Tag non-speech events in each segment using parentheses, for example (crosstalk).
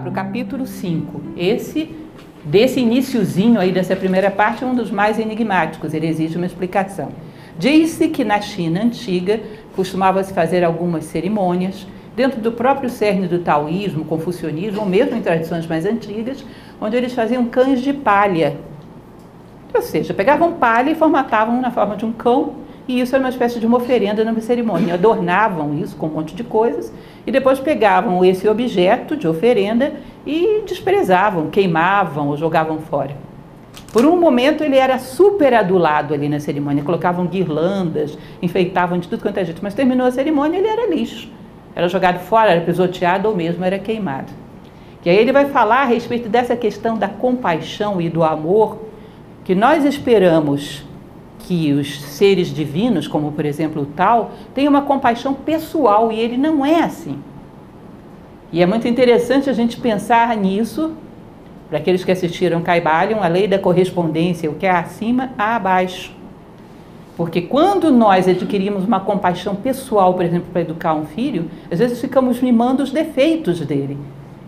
para o capítulo 5. Esse, desse iníciozinho aí dessa primeira parte, é um dos mais enigmáticos, ele exige uma explicação. Diz-se que na China antiga costumava-se fazer algumas cerimônias, dentro do próprio cerne do taoísmo, confucionismo, ou mesmo em tradições mais antigas, onde eles faziam cães de palha. Ou seja, pegavam palha e formatavam na forma de um cão e isso era uma espécie de uma oferenda numa cerimônia. Adornavam isso com um monte de coisas e depois pegavam esse objeto de oferenda e desprezavam, queimavam ou jogavam fora. Por um momento ele era super adulado ali na cerimônia, colocavam guirlandas, enfeitavam de tudo quanto é jeito, mas terminou a cerimônia ele era lixo. Era jogado fora, era pisoteado ou mesmo era queimado. E aí ele vai falar a respeito dessa questão da compaixão e do amor que nós esperamos que os seres divinos, como por exemplo o tal, tenham uma compaixão pessoal e ele não é assim. E é muito interessante a gente pensar nisso, para aqueles que assistiram Caibalion, a lei da correspondência, o que é acima, há abaixo. Porque quando nós adquirimos uma compaixão pessoal, por exemplo, para educar um filho, às vezes ficamos mimando os defeitos dele.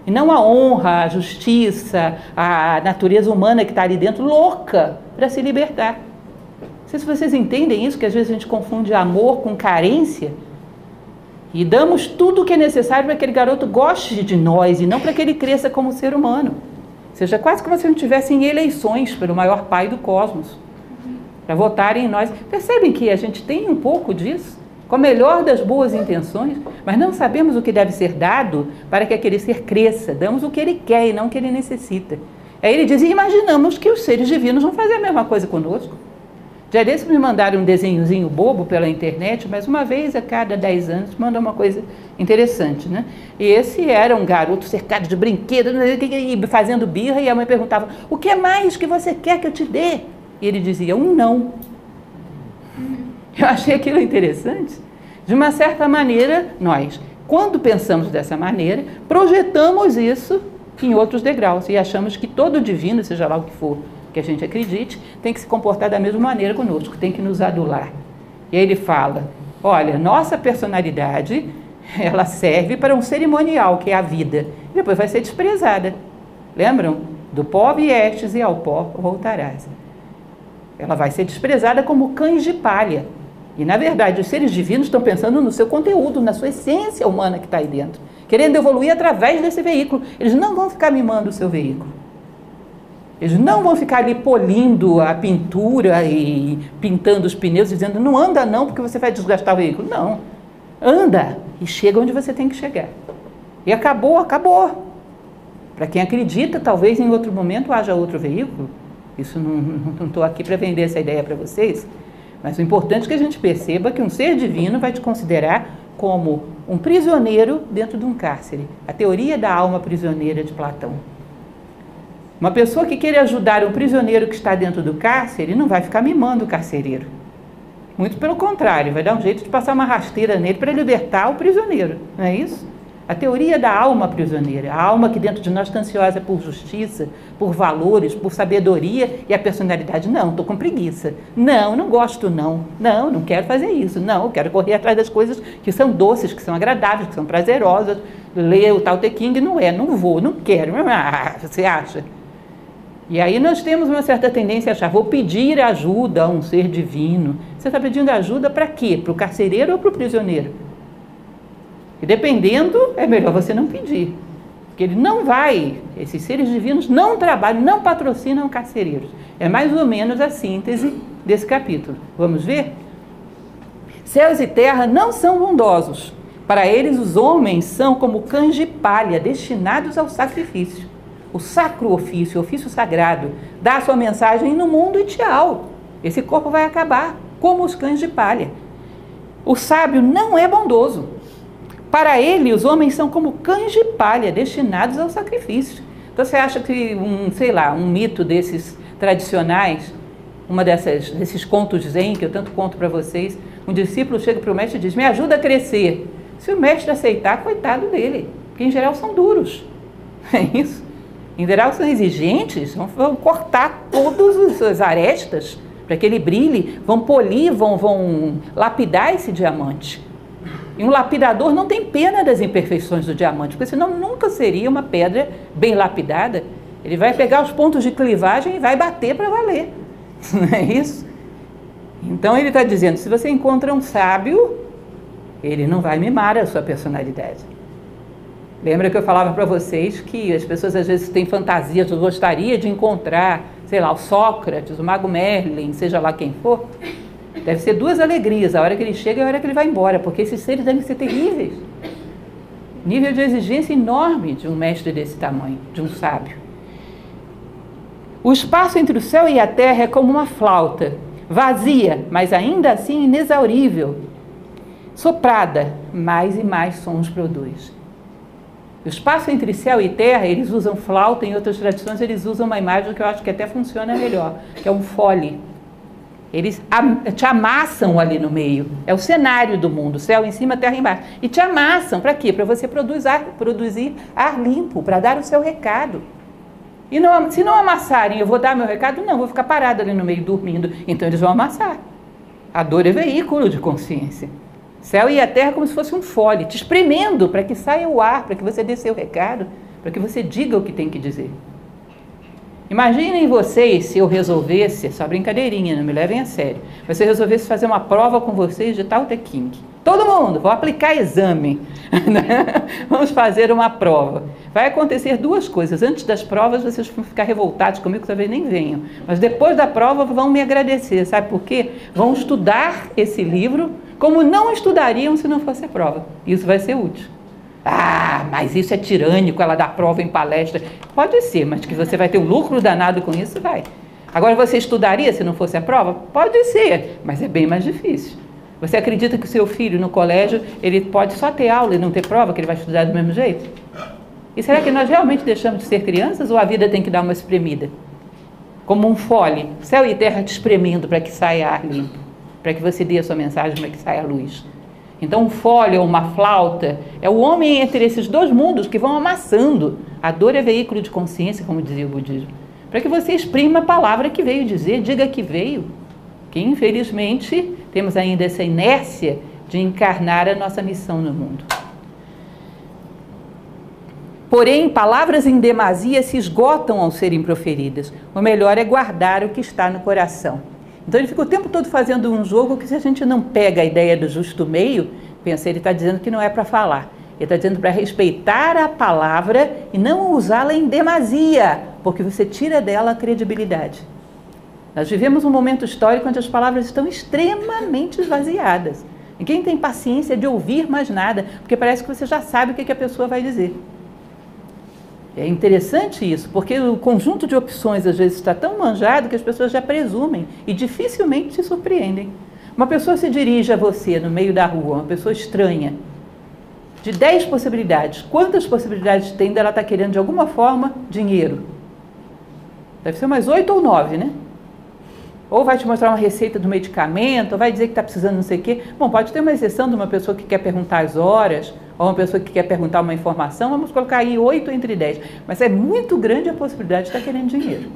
E não a honra, a justiça, a natureza humana que está ali dentro, louca para se libertar sei se vocês entendem isso, que às vezes a gente confunde amor com carência. E damos tudo o que é necessário para que aquele garoto goste de nós e não para que ele cresça como ser humano. Ou seja, quase como se não tivesse em eleições pelo maior pai do cosmos. Para votarem em nós. Percebem que a gente tem um pouco disso? Com a melhor das boas intenções, mas não sabemos o que deve ser dado para que aquele ser cresça. Damos o que ele quer e não o que ele necessita. Aí ele diz: e imaginamos que os seres divinos vão fazer a mesma coisa conosco. Já desse me mandaram um desenhozinho bobo pela internet, mas uma vez a cada 10 anos manda uma coisa interessante, né? E esse era um garoto cercado de brinquedos, fazendo birra, e a mãe perguntava: O que mais que você quer que eu te dê? E ele dizia: Um não. Eu achei aquilo interessante. De uma certa maneira, nós, quando pensamos dessa maneira, projetamos isso em outros degraus e achamos que todo divino, seja lá o que for, que a gente acredite, tem que se comportar da mesma maneira conosco, tem que nos adular. E aí ele fala: olha, nossa personalidade (laughs) ela serve para um cerimonial, que é a vida, e depois vai ser desprezada. Lembram? Do pó viestes e ao pó voltarás. Ela vai ser desprezada como cães de palha. E, na verdade, os seres divinos estão pensando no seu conteúdo, na sua essência humana que está aí dentro, querendo evoluir através desse veículo. Eles não vão ficar mimando o seu veículo. Eles não vão ficar ali polindo a pintura e pintando os pneus, dizendo não anda não, porque você vai desgastar o veículo. Não. Anda e chega onde você tem que chegar. E acabou, acabou. Para quem acredita, talvez em outro momento haja outro veículo. Isso não estou aqui para vender essa ideia para vocês. Mas o importante é que a gente perceba que um ser divino vai te considerar como um prisioneiro dentro de um cárcere. A teoria da alma prisioneira de Platão. Uma pessoa que queira ajudar um prisioneiro que está dentro do cárcere não vai ficar mimando o carcereiro. Muito pelo contrário, vai dar um jeito de passar uma rasteira nele para libertar o prisioneiro, não é isso? A teoria da alma prisioneira, a alma que dentro de nós está ansiosa por justiça, por valores, por sabedoria e a personalidade. Não, estou com preguiça. Não, não gosto, não. Não, não quero fazer isso. Não, quero correr atrás das coisas que são doces, que são agradáveis, que são prazerosas. Ler o Tao Te King não é, não vou, não quero. (laughs) Ah, você acha? E aí nós temos uma certa tendência a achar, vou pedir ajuda a um ser divino. Você está pedindo ajuda para quê? Para o carcereiro ou para o prisioneiro? E dependendo, é melhor você não pedir. Porque ele não vai, esses seres divinos não trabalham, não patrocinam carcereiros. É mais ou menos a síntese desse capítulo. Vamos ver? Céus e terra não são bondosos. Para eles, os homens são como cães de palha, destinados ao sacrifício o sacro ofício, o ofício sagrado, dá a sua mensagem no mundo e tchau. Esse corpo vai acabar, como os cães de palha. O sábio não é bondoso. Para ele, os homens são como cães de palha, destinados ao sacrifício. Então você acha que um, sei lá, um mito desses tradicionais, uma dessas, desses contos zen que eu tanto conto para vocês, um discípulo chega para o mestre e diz: Me ajuda a crescer. Se o mestre aceitar, coitado dele, porque em geral são duros. (laughs) É isso. Em geral, são exigentes, vão cortar todas as arestas para que ele brilhe, vão polir, vão, vão lapidar esse diamante. E um lapidador não tem pena das imperfeições do diamante, porque senão nunca seria uma pedra bem lapidada. Ele vai pegar os pontos de clivagem e vai bater para valer. (laughs) Não é isso? Então ele está dizendo: se você encontra um sábio, ele não vai mimar a sua personalidade. Lembra que eu falava para vocês que as pessoas às vezes têm fantasias, eu gostaria de encontrar, sei lá, o Sócrates, o Mago Merlin, seja lá quem for. Deve ser duas alegrias, a hora que ele chega e a hora que ele vai embora, porque esses seres devem ser terríveis. Nível de exigência enorme de um mestre desse tamanho, de um sábio. O espaço entre o céu e a terra é como uma flauta, vazia, mas ainda assim inexaurível. Soprada, mais e mais sons produz. O espaço entre céu e terra, eles usam flauta, em outras tradições eles usam uma imagem que eu acho que até funciona melhor, que é um fole. Eles te amassam ali no meio. É o cenário do mundo, céu em cima, terra embaixo. E te amassam para quê? Para você produzir ar, produzir ar limpo, para dar o seu recado. E não, se não amassarem, eu vou dar meu recado? Não, vou ficar parado ali no meio dormindo. Então eles vão amassar. A dor é veículo de consciência. Céu e a terra é como se fosse um fole, te espremendo para que saia o ar, para que você dê seu recado, para que você diga o que tem que dizer. Imaginem vocês se eu resolvesse, só brincadeirinha, não me levem a sério, mas se eu resolvesse fazer uma prova com vocês de tal King. Todo mundo, vou aplicar exame. (laughs) Né? Vamos fazer uma prova. Vai acontecer duas coisas. Antes das provas, vocês vão ficar revoltados comigo, talvez nem venham. Mas depois da prova, vão me agradecer. Sabe por quê? Vão estudar esse livro como não estudariam se não fosse a prova. Isso vai ser útil. Ah, mas isso é tirânico, ela dá prova em palestra. Pode ser, mas que você vai ter um lucro danado com isso, vai. Agora, você estudaria se não fosse a prova? Pode ser, mas é bem mais difícil. Você acredita que o seu filho no colégio, ele pode só ter aula e não ter prova, que ele vai estudar do mesmo jeito? E será que nós realmente deixamos de ser crianças ou a vida tem que dar uma espremida? Como um fole, céu e terra te espremendo para que saia ar limpo, para que você dê a sua mensagem, para que saia a luz. Então, um fole ou uma flauta é o homem entre esses dois mundos que vão amassando. A dor é veículo de consciência, como dizia o budismo. Para que você exprima a palavra que veio dizer, diga que veio. Que infelizmente temos ainda essa inércia de encarnar a nossa missão no mundo. Porém, palavras em demasia se esgotam ao serem proferidas. O melhor é guardar o que está no coração. Então ele fica o tempo todo fazendo um jogo que se a gente não pega a ideia do justo meio, pensa, ele está dizendo que não é para falar. Ele está dizendo para respeitar a palavra e não usá-la em demasia, porque você tira dela a credibilidade. Nós vivemos um momento histórico onde as palavras estão extremamente esvaziadas. Ninguém tem paciência de ouvir mais nada, porque parece que você já sabe o que a pessoa vai dizer. É interessante isso, porque o conjunto de opções às vezes está tão manjado que as pessoas já presumem e dificilmente se surpreendem. Uma pessoa se dirige a você no meio da rua, uma pessoa estranha, de 10 possibilidades, quantas possibilidades tem dela estar tá querendo de alguma forma dinheiro? Deve ser umas 8 ou 9, né? Ou vai te mostrar uma receita do medicamento, ou vai dizer que está precisando não sei o quê. Bom, pode ter uma exceção de uma pessoa que quer perguntar as horas, ou uma pessoa que quer perguntar uma informação, vamos colocar aí 8 entre 10. Mas é muito grande a possibilidade de estar querendo dinheiro.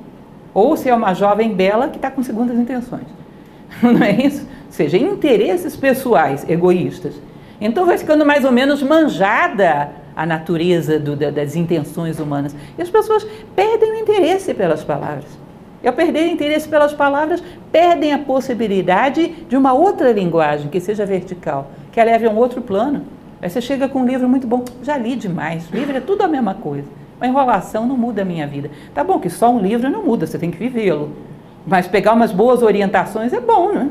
Ou se é uma jovem bela que está com segundas intenções. (laughs) Não é isso? Ou seja, interesses pessoais, egoístas. Então vai ficando mais ou menos manjada a natureza do, das intenções humanas. E as pessoas perdem o interesse pelas palavras. E ao perder interesse pelas palavras, perdem a possibilidade de uma outra linguagem que seja vertical, que a leve a um outro plano. Aí você chega com um livro muito bom, já li demais, livro é tudo a mesma coisa. Uma enrolação não muda a minha vida. Tá bom que só um livro não muda, você tem que vivê-lo. Mas pegar umas boas orientações é bom, né?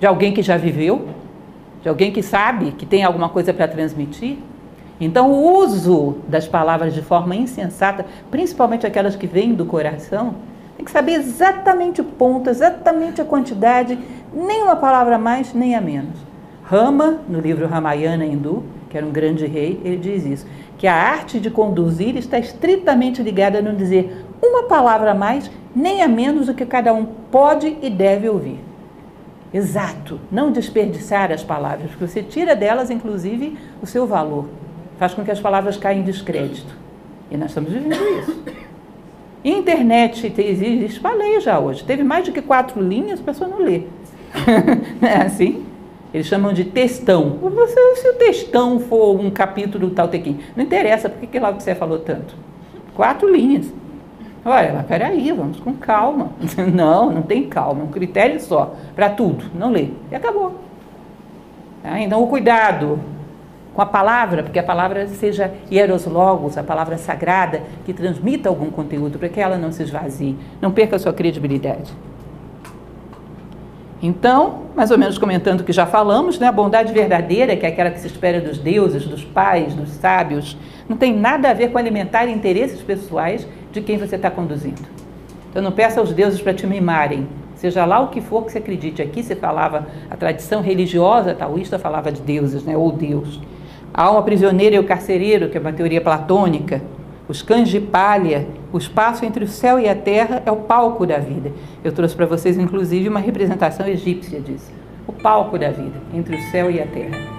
De alguém que já viveu, de alguém que sabe, que tem alguma coisa para transmitir. Então, o uso das palavras de forma insensata, principalmente aquelas que vêm do coração, tem que saber exatamente o ponto, exatamente a quantidade, nem uma palavra a mais, nem a menos. Rama, no livro Ramayana hindu, que era um grande rei, ele diz isso, que a arte de conduzir está estritamente ligada a não dizer uma palavra a mais, nem a menos do que cada um pode e deve ouvir. Exato, não desperdiçar as palavras, porque você tira delas, inclusive, o seu valor. Faz com que as palavras caem em descrédito. E nós estamos vivendo isso. Internet existe, falei já hoje. Teve mais do que quatro linhas, a pessoa não lê. (laughs) não é assim? Eles chamam de textão. Se o textão for um capítulo do Taltequim, não interessa, por que lá você falou tanto? Quatro linhas. Olha, mas peraí, vamos com calma. (laughs) Não, não tem calma, é um critério só, para tudo, não lê. E acabou. Tá? Então, o cuidado com a palavra, porque a palavra seja hieroslogos, a palavra sagrada, que transmita algum conteúdo, para que ela não se esvazie, não perca a sua credibilidade. Então, mais ou menos comentando o que já falamos, né, a bondade verdadeira, que é aquela que se espera dos deuses, dos pais, dos sábios, não tem nada a ver com alimentar interesses pessoais de quem você está conduzindo. Então, não peça aos deuses para te mimarem, seja lá o que for que você acredite. Aqui você falava, a tradição religiosa taoísta falava de deuses, né, ou Deus. A alma prisioneira e o carcereiro, que é uma teoria platônica, os cães de palha, o espaço entre o céu e a terra é o palco da vida. Eu trouxe para vocês, inclusive, uma representação egípcia disso. O palco da vida, entre o céu e a terra.